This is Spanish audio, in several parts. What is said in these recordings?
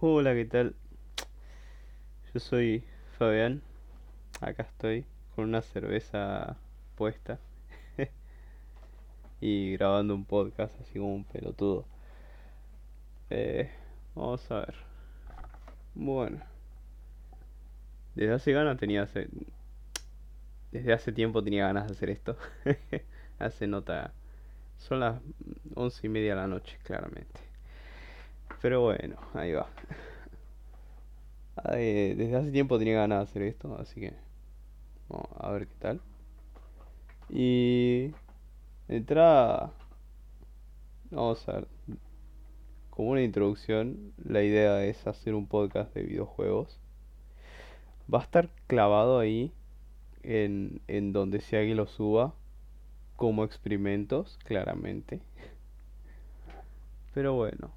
Hola, ¿qué tal? Yo soy Fabián. Acá estoy con una cerveza puesta y grabando un podcast así como un pelotudo. Eh, vamos a ver. Bueno, desde hace ganas tenía hace, desde hace tiempo tenía ganas de hacer esto. hace nota, son las once y media de la noche, claramente. Pero bueno, ahí va. Desde hace tiempo tenía ganas de hacer esto, así que vamos a ver qué tal. Y de entrada, vamos a ver, como una introducción, la idea es hacer un podcast de videojuegos. Va a estar clavado ahí en, en donde sea que lo suba, como experimentos, claramente. Pero bueno,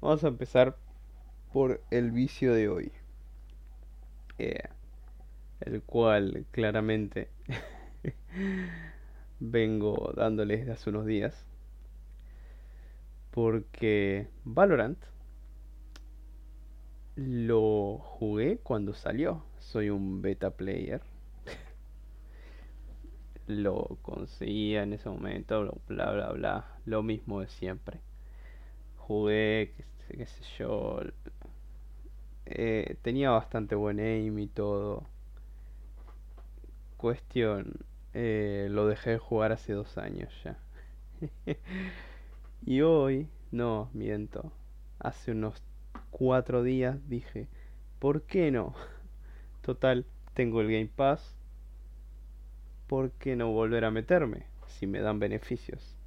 vamos a empezar por el vicio de hoy. Eh, el cual claramente vengo dándoles hace unos días. Porque Valorant lo jugué cuando salió. Soy un beta player. lo conseguía en ese momento, bla bla bla. Lo mismo de siempre. Jugué, qué sé, yo. Eh, tenía bastante buen aim y todo. Cuestión, eh, lo dejé de jugar hace dos años ya. y hoy, no, miento. Hace unos cuatro días dije, ¿por qué no? Total, tengo el Game Pass. ¿Por qué no volver a meterme? Si me dan beneficios.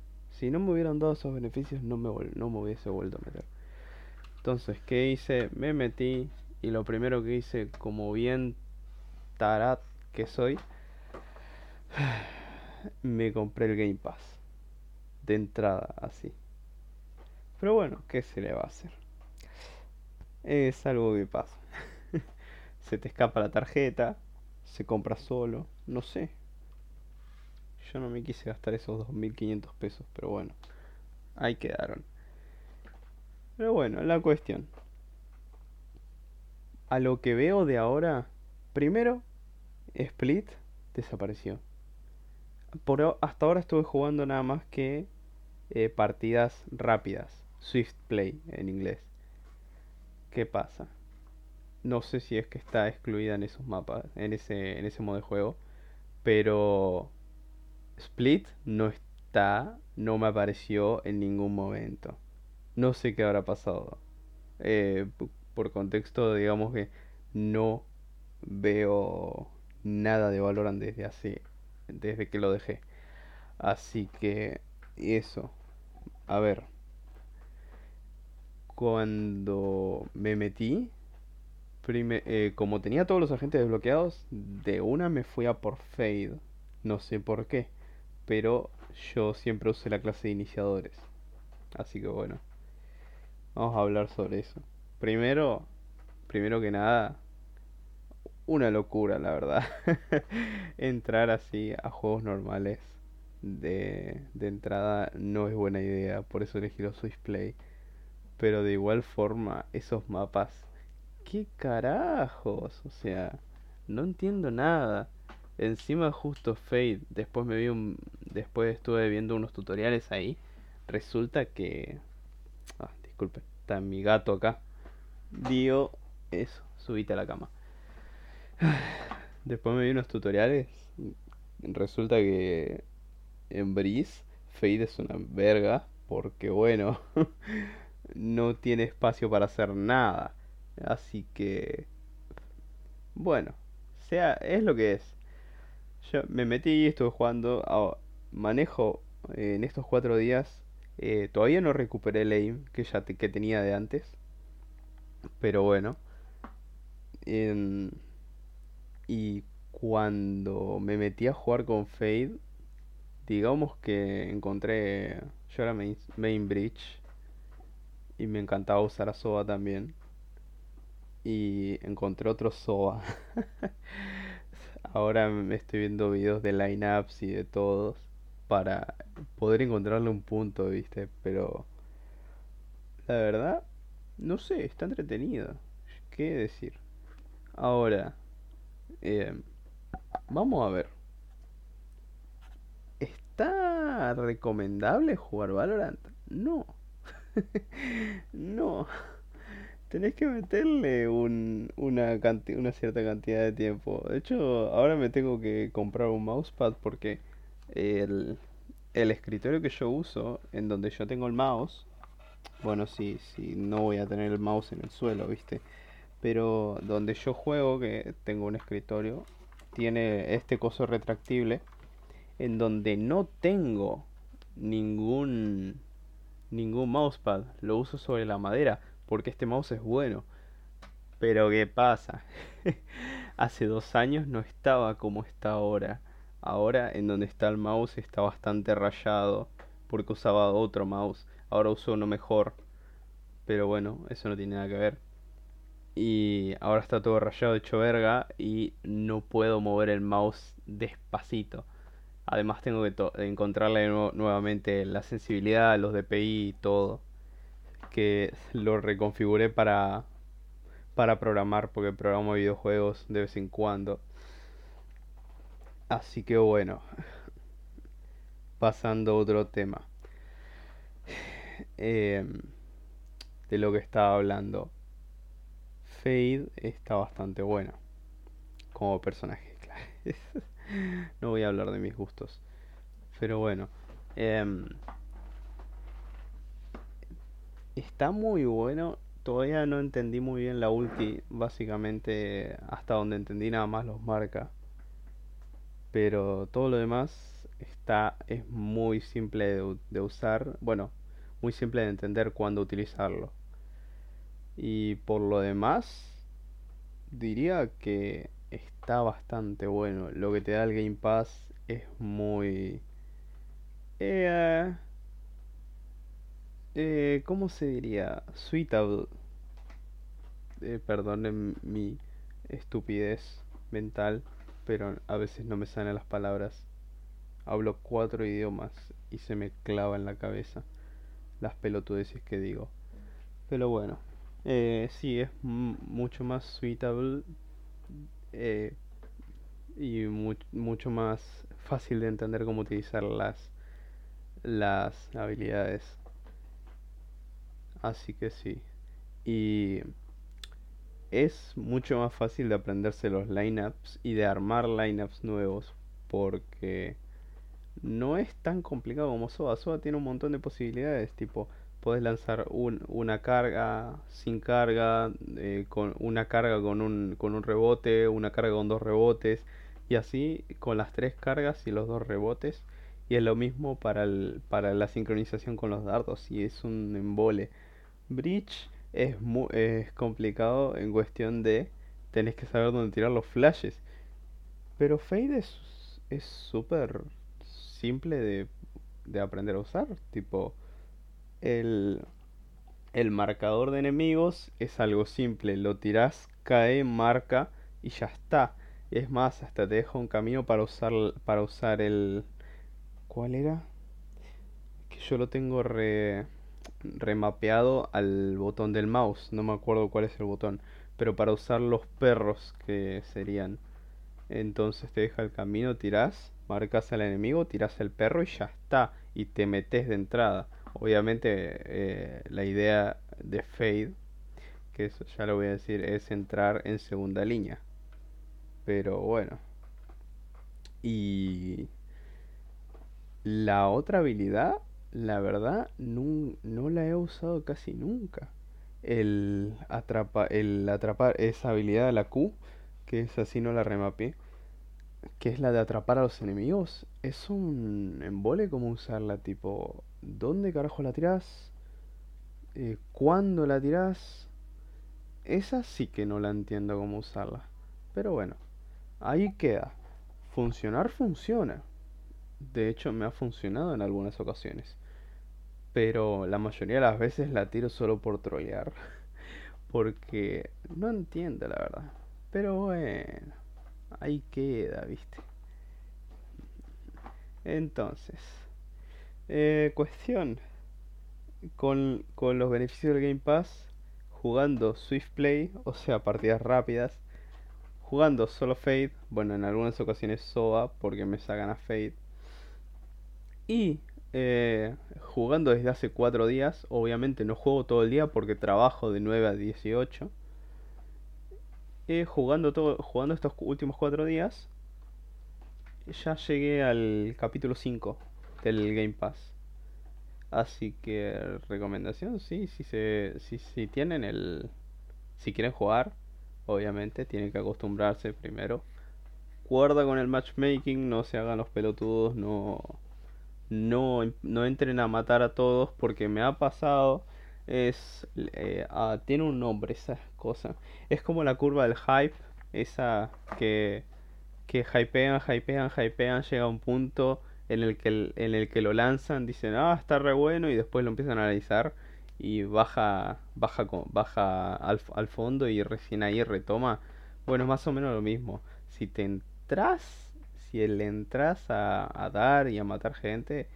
Si no me hubieran dado esos beneficios, no me, no me hubiese vuelto a meter. Entonces, ¿qué hice? Me metí y lo primero que hice, como bien tarat que soy, me compré el Game Pass. De entrada, así. Pero bueno, ¿qué se le va a hacer? Es algo que pasa. se te escapa la tarjeta, se compra solo, no sé. Yo no me quise gastar esos 2.500 pesos, pero bueno, ahí quedaron. Pero bueno, la cuestión. A lo que veo de ahora, primero, Split desapareció. Por, hasta ahora estuve jugando nada más que eh, partidas rápidas, Swift Play en inglés. ¿Qué pasa? No sé si es que está excluida en esos mapas, en ese, en ese modo de juego, pero Split no está, no me apareció en ningún momento. No sé qué habrá pasado. Eh, por contexto, digamos que no veo nada de Valorant desde hace, desde que lo dejé. Así que eso. A ver. Cuando me metí, eh, como tenía todos los agentes desbloqueados, de una me fui a por Fade. No sé por qué, pero yo siempre usé la clase de iniciadores. Así que bueno. Vamos a hablar sobre eso. Primero, primero que nada, una locura, la verdad. Entrar así a juegos normales de, de entrada no es buena idea, por eso elegí los Swiss Play. Pero de igual forma, esos mapas, ¿qué carajos? O sea, no entiendo nada. Encima justo Fade, después me vi un, después estuve viendo unos tutoriales ahí. Resulta que Ah, disculpe, está mi gato acá. Dio eso, subite a la cama. Después me vi unos tutoriales. Resulta que en Breeze Fade es una verga. Porque bueno, no tiene espacio para hacer nada. Así que, bueno, sea, es lo que es. Yo me metí y estuve jugando. manejo en estos cuatro días eh, todavía no recuperé el aim que ya que tenía de antes. Pero bueno. y cuando me metí a jugar con Fade, digamos que encontré. Yo era main, bridge. Y me encantaba usar a Soba también. Y encontré otro Soba. Ahora me estoy viendo videos de lineups y de todos para poder encontrarle un punto, ¿viste? Pero la verdad, no sé, está entretenido. ¿Qué decir? Ahora, eh, vamos a ver. ¿Está recomendable jugar Valorant? No. No. Tenés que meterle un, una, canti- una cierta cantidad de tiempo. De hecho, ahora me tengo que comprar un mousepad porque el, el escritorio que yo uso, en donde yo tengo el mouse, bueno, sí, sí, no voy a tener el mouse en el suelo, ¿viste? Pero donde yo juego, que tengo un escritorio, tiene este coso retractible en donde no tengo ningún ningún mousepad, lo uso sobre la madera porque este mouse es bueno. Pero ¿qué pasa? Hace dos años no estaba como está ahora. Ahora en donde está el mouse está bastante rayado porque usaba otro mouse. Ahora uso uno mejor. Pero bueno, eso no tiene nada que ver. Y ahora está todo rayado hecho verga y no puedo mover el mouse despacito. Además tengo que encontrarle nu- nuevamente la sensibilidad, los DPI y todo. Que lo reconfiguré para, para programar, porque programo videojuegos de vez en cuando. Así que bueno, pasando a otro tema. Em, de lo que estaba hablando. Fade está bastante buena como personaje, claro. No voy a hablar de mis gustos. Pero bueno. em, Está muy bueno. Todavía no entendí muy bien la ulti. Básicamente, hasta donde entendí nada más los marca. Pero todo lo demás está, es muy simple de, de usar. Bueno, muy simple de entender cuándo utilizarlo. Y por lo demás, diría que está bastante bueno. Lo que te da el Game Pass es muy... eh, eh, ¿cómo se diría? Suitable. Eh, perdonen mi estupidez mental, pero a veces no me salen las palabras. Hablo cuatro idiomas y se me clava en la cabeza las pelotudeces que digo. Pero bueno, eh, sí, es mu- mucho más suitable eh, y mu- mucho más fácil de entender cómo utilizar las, las habilidades. Así que sí. Y es mucho más fácil de aprenderse los lineups y de armar lineups nuevos porque no es tan complicado como SOA. SOA tiene un montón de posibilidades, tipo, puedes lanzar un- una carga sin carga, eh, con una carga con un, con un rebote, una carga con dos rebotes, y así con las tres cargas y los dos rebotes. Y es lo mismo para el, para la sincronización con los dardos, y es un embole. Breach es, mu- es complicado en cuestión de tenés que saber dónde tirar los flashes. Pero Fade es es súper simple de, de aprender a usar. Tipo, el, el marcador de enemigos es algo simple. Lo tirás, cae, marca y ya está. Es más, hasta te deja un camino para usar, para usar el... ¿Cuál era? Que yo lo tengo re, remapeado al botón del mouse. No me acuerdo cuál es el botón. Pero para usar los perros que serían. Entonces te deja el camino, tirás, marcas al enemigo, tirás el perro y ya está. Y te metes de entrada. Obviamente eh, la idea de Fade, que eso ya lo voy a decir, es entrar en segunda línea. Pero bueno. Y la otra habilidad, la verdad, nun- no, la he usado casi nunca. El atrapa, el atrapar esa habilidad, la Q, que es así no la remapeé que es la de atrapar a los enemigos, es un embole como usarla, tipo, ¿dónde carajo la tirás? Eh, ¿cuándo la tirás? Esa sí que no la entiendo cómo usarla. Pero bueno, ahí queda. Funcionar funciona. De hecho, me ha funcionado en algunas ocasiones. Pero la mayoría de las veces la tiro solo por trolear. Porque no entiendo la verdad. Pero bueno, ahí queda, ¿viste? Entonces, eh, cuestión, con, con los beneficios del Game Pass, jugando Swift Play, o sea, partidas rápidas, jugando solo Fade, bueno, en algunas ocasiones SOA, porque me sacan a Fade, y eh, jugando desde hace 4 días, obviamente no juego todo el día porque trabajo de 9 a 18, eh, jugando, todo, jugando estos últimos 4 días, ya llegué al capítulo 5 del Game Pass. Así que recomendación, sí, si se, si, si tienen el, si quieren jugar, obviamente tienen que acostumbrarse primero. Cuerda con el matchmaking, no se hagan los pelotudos, no, no, no entren a matar a todos porque me ha pasado. Es, eh, ah, tiene un nombre esa cosa. Es como la curva del hype, esa que, que hypean, hypean, hypean, llega a un punto en el que, en el que lo lanzan, dicen, ah, está re bueno, y después lo empiezan a analizar y baja, baja, baja al, al fondo y recién ahí retoma. Bueno, es más o menos lo mismo. Si te entras, si le entras a, a dar y a matar gente,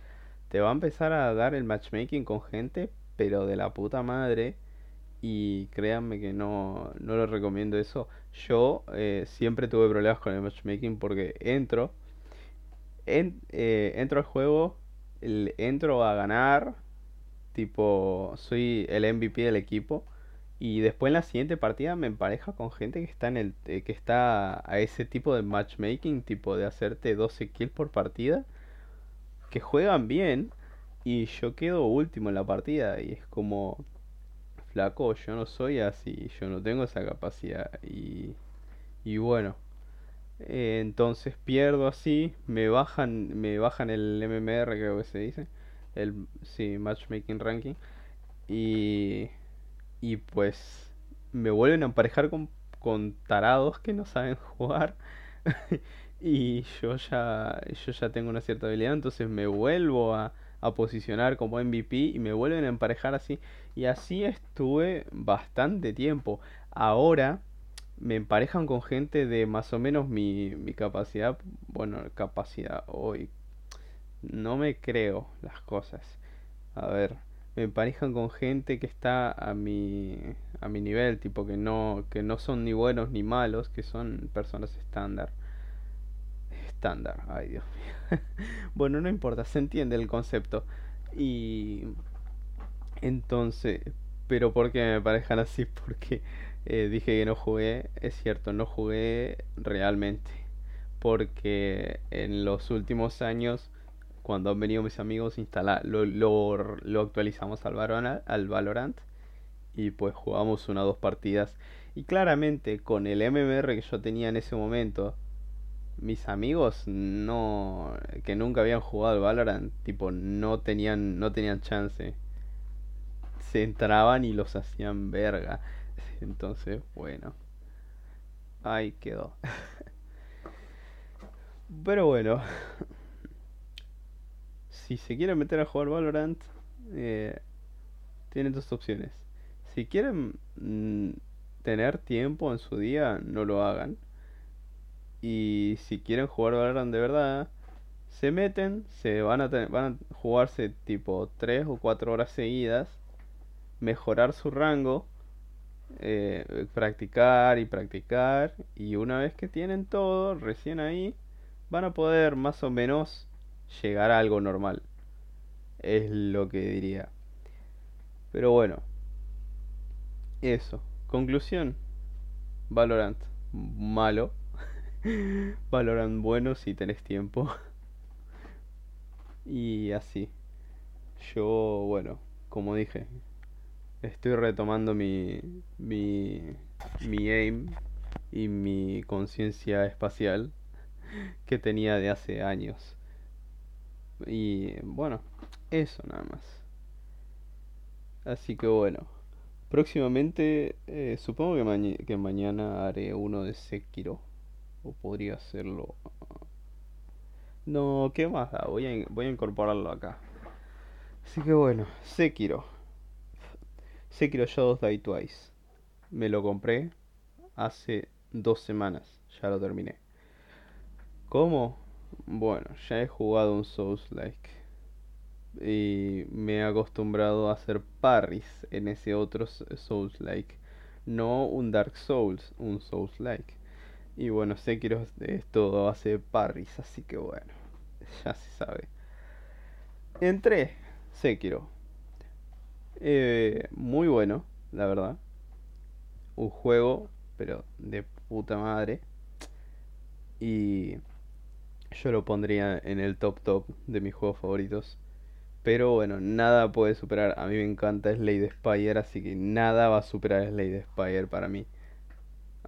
te va a empezar a dar el matchmaking con gente, pero de la puta madre. Y créanme que no, no lo recomiendo eso. Yo eh, siempre tuve problemas con el matchmaking porque entro eh, entro al juego, entro a ganar, tipo, soy el MVP del equipo. Y después en la siguiente partida me empareja con gente que está en el eh, que está a ese tipo de matchmaking, tipo de hacerte 12 kills por partida, que juegan bien y yo quedo último en la partida. Y es como flaco, yo no soy así, yo no tengo esa capacidad. Y y bueno, eh, entonces pierdo así, me bajan, me bajan el MMR creo que se dice, el sí, matchmaking ranking. Y y pues me vuelven a emparejar con, con tarados que no saben jugar y yo ya yo ya tengo una cierta habilidad, entonces me vuelvo a, a posicionar como MVP y me vuelven a emparejar así y así estuve bastante tiempo. Ahora me emparejan con gente de más o menos mi, mi capacidad, bueno, capacidad hoy. No me creo las cosas. A ver, me emparejan con gente que está a mi a mi nivel, tipo que no que no son ni buenos ni malos, que son personas estándar. Estándar, ay Dios mío. bueno, no importa, se entiende el concepto. Y entonces, pero ¿por qué me parejan así? Porque eh, dije que no jugué, es cierto, no jugué realmente. Porque en los últimos años, cuando han venido mis amigos, instala, lo, lo, lo actualizamos al Valorant, al Valorant y pues jugamos una o dos partidas. Y claramente con el MMR que yo tenía en ese momento, mis amigos no que nunca habían jugado al Valorant, tipo no tenían no tenían chance. Se entraban y los hacían verga. Entonces, bueno. Ahí quedó. Pero bueno. Si se quieren meter a jugar Valorant, eh, tienen dos opciones. Si quieren mm, tener tiempo en su día, no lo hagan. Y si quieren jugar Valorant de verdad, se meten, se van a, van a jugarse tipo 3 o 4 horas seguidas, mejorar su rango eh, practicar y practicar y una vez que tienen todo recién ahí van a poder más o menos llegar a algo normal. Es lo que diría. Pero bueno eso. Conclusión. Valorant malo. Valorant bueno si tenés tiempo. Y así. Yo bueno como dije estoy retomando mi, mi, mi aim y mi conciencia espacial que tenía de hace años. Y bueno, eso nada más. Así que bueno, próximamente eh, supongo que, que mañana haré uno de Sekiro. O podría hacerlo. No, ¿qué más? Voy a, voy a incorporarlo acá. Así que bueno, Sekiro. Sekiro Shadows Die Twice. Me lo compré hace dos semanas. Ya lo terminé. ¿Cómo? Bueno, ya he jugado un Souls Like. y me he acostumbrado a hacer parries en ese otro Souls-like. No un Dark Souls, un Souls-like. Y bueno, Sekiro es todo hace parries, así que bueno, ya se sabe. Entré, Sekiro. Eh, muy bueno, la verdad. Un juego, pero de puta madre. Y yo lo pondría en el top top de mis juegos favoritos. Pero bueno, nada puede superar. A mí me encanta Slade Spire, así que nada va a superar Slade Spire para mí.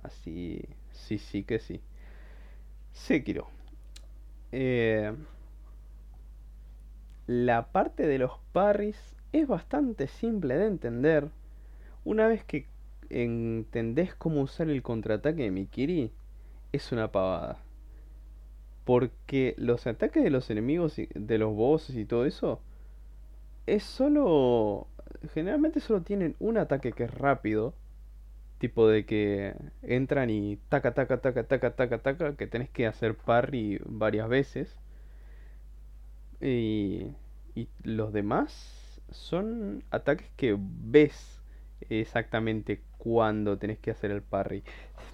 Así, sí, sí que sí. Sekiro. Eh, la parte de los parries es bastante simple de entender. Una vez que entendés cómo usar el contraataque de Mikiri, es una pavada. Porque los ataques de los enemigos, de los bosses y todo eso, es solo... Generalmente solo tienen un ataque que es rápido. Tipo de que entran y taca, taca, taca, taca, taca, taca, que tenés que hacer parry varias veces. Y, y los demás son ataques que ves exactamente cuando tenés que hacer el parry.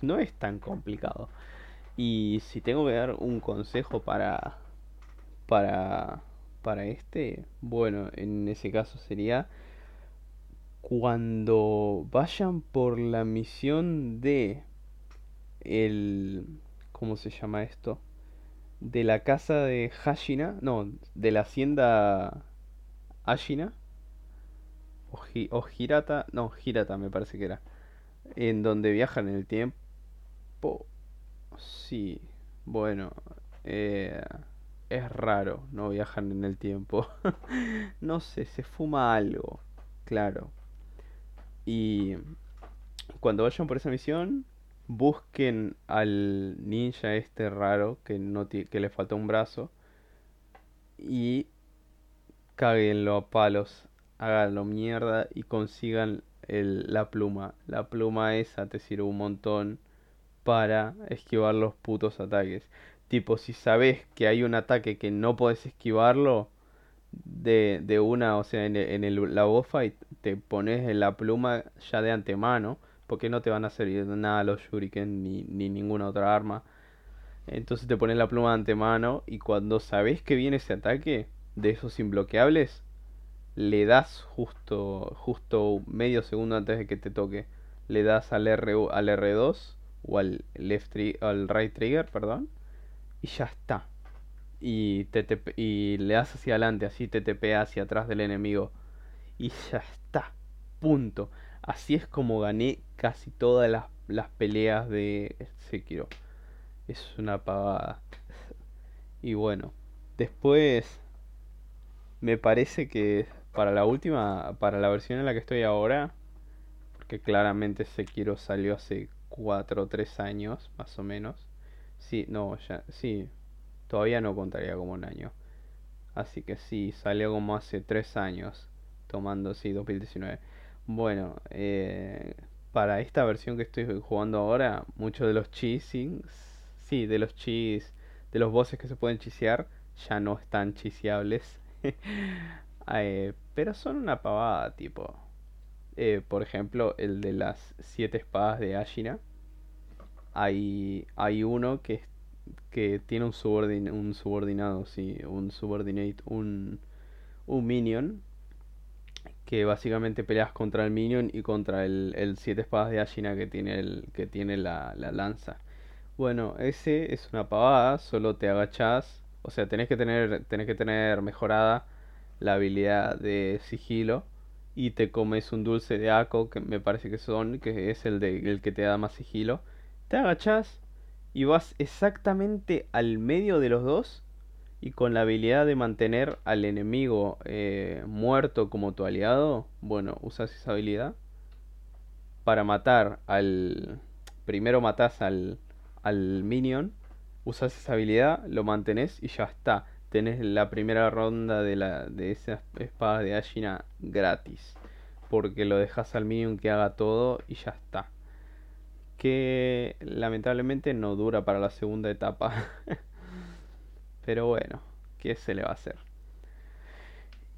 No es tan complicado. Y si tengo que dar un consejo para para para este, bueno, en ese caso sería cuando vayan por la misión de el ¿cómo se llama esto? De la casa de Hashina, no, de la hacienda Ashina o, o Hirata, no, Hirata me parece que era en donde viajan en el tiempo. Sí, bueno, eh, es raro, no viajan en el tiempo. no sé, se fuma algo, claro. Y cuando vayan por esa misión, busquen al ninja este raro que, no que le falta un brazo y cáguenlo a palos, háganlo mierda y consigan la pluma. La pluma esa te sirve un montón para esquivar los putos ataques. Tipo, si sabes que hay un ataque que no puedes esquivarlo de, de una, o sea, en, el, la boss fight, te pones la pluma ya de antemano, porque no te van a servir nada los shuriken ni, ni ninguna otra arma. Entonces te pones la pluma de antemano y cuando sabes que viene ese ataque de esos imbloqueables, le das justo, justo medio segundo antes de que te toque, le das al, R, al R2 o al, left al right trigger, perdón, y ya está. Y, te, y le das hacia adelante, así te TP hacia atrás del enemigo. Y ya está. Punto. Así es como gané casi todas las, las peleas de Sekiro. Es una pavada. Y bueno, después me parece que para la última, para la versión en la que estoy ahora, porque claramente Sekiro salió hace 4 o 3 años, más o menos. Sí, no, ya, sí, todavía no contaría como un año. Así que sí, salió como hace 3 años, tomando, sí, 2019. Bueno, eh, para esta versión que estoy jugando ahora, muchos de los cheesings, sí, de los cheese, de los bosses que se pueden chisear, ya no están chiseables. Eh, pero son una pavada, tipo. Eh, por ejemplo, el de las siete espadas de Ashina. Hay, hay uno que, que tiene un, un subordinado, sí, un subordinate, un, un minion. Que básicamente peleas contra el minion y contra el, el siete espadas de Ashina que tiene, el, que tiene la, la lanza. Bueno, ese es una pavada, solo te agachas. O sea, tenés que tener, tenés que tener mejorada la habilidad de sigilo y te comes un dulce de Ako, que me parece que son, que es el, de, el que te da más sigilo. Te agachas y vas exactamente al medio de los dos y con la habilidad de mantener al enemigo eh, muerto como tu aliado, bueno, usas esa habilidad para matar al... Primero matas al, al minion, usas esa habilidad, lo mantenés y ya está tenés la primera ronda de, la, de esas espadas de Ashina gratis. Porque lo dejas al minion que haga todo y ya está. Que lamentablemente no dura para la segunda etapa. Pero bueno, ¿qué se le va a hacer?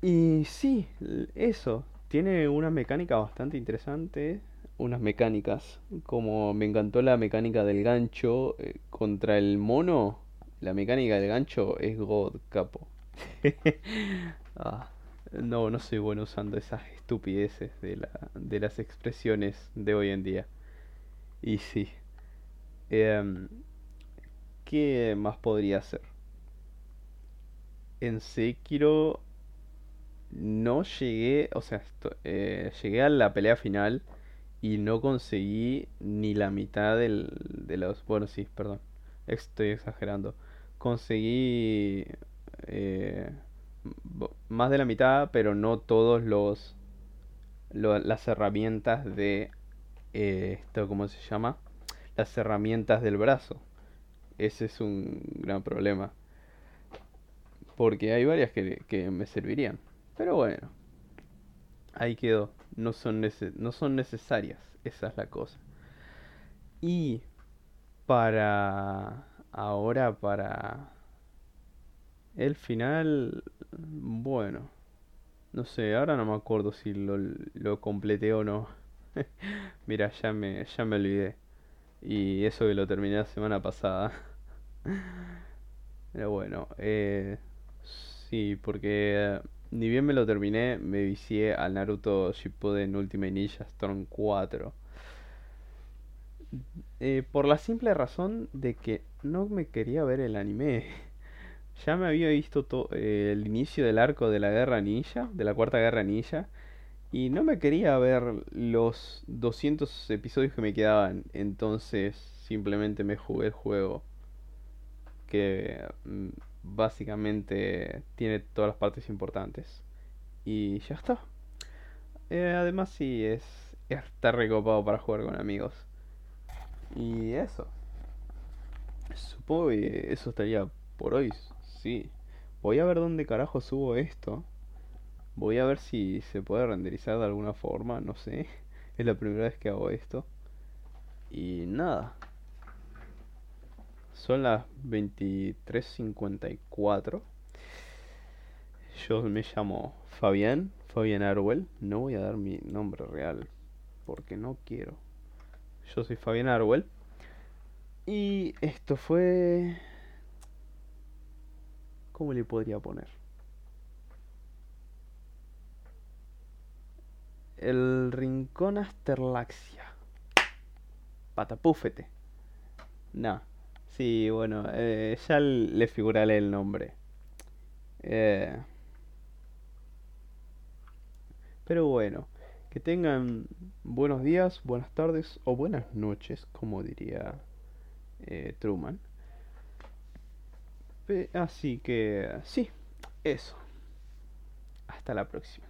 Y sí, eso. Tiene una mecánica bastante interesante. Unas mecánicas. Como me encantó la mecánica del gancho eh, contra el mono. La mecánica del gancho es God, capo. Ah, no, no soy bueno usando esas estupideces de la, de las expresiones de hoy en día. Y sí. Em, ¿qué más podría ser? En Sekiro no llegué, o sea, esto- eh, llegué a la pelea final y no conseguí ni la mitad del, de los... Bueno, sí, perdón, estoy exagerando. Conseguí eh, más de la mitad, pero no todos los, lo- las herramientas de eh, esto, ¿cómo se llama? Las herramientas del brazo. Ese es un gran problema, porque hay varias que, que me servirían. Pero bueno, ahí quedó. No son no son necesarias, esa es la cosa. Y para ahora, para el final, bueno, no sé, ahora no me acuerdo si lo, lo completé o no. Mira, ya me, ya me olvidé. Y eso que lo terminé la semana pasada. Pero bueno, eh, sí, porque ni bien me lo terminé, me vicié al Naruto Shippuden Ultimate Ninja Storm 4. Eh, por la simple razón de que no me quería ver el anime. Ya me había visto to- eh, el inicio del arco de la Guerra Ninja, de la Cuarta Guerra Ninja, y no me quería ver los 200 episodios que me quedaban. Entonces simplemente me jugué el juego que mm, básicamente tiene todas las partes importantes. Y ya está. Eh, además sí, es, está recopado para jugar con amigos. Y eso. Supongo que eso estaría por hoy. Sí. Voy a ver dónde carajo subo esto. Voy a ver si se puede renderizar de alguna forma, no sé. Es la primera vez que hago esto. Y nada. Son las veintitrés cincuenta y cuatro Yo me llamo Fabián, Fabián Arwell. No voy a dar mi nombre real porque no quiero. Yo soy Fabián Arwell. Y esto fue... ¿Cómo le podría poner? El Rincón Asterlaxia. Patapúfete. No. Sí, bueno, eh, ya le figuraré el nombre. Eh, pero bueno, que tengan buenos días, buenas tardes o buenas noches, como diría eh, Truman. Así que sí, eso. Hasta la próxima.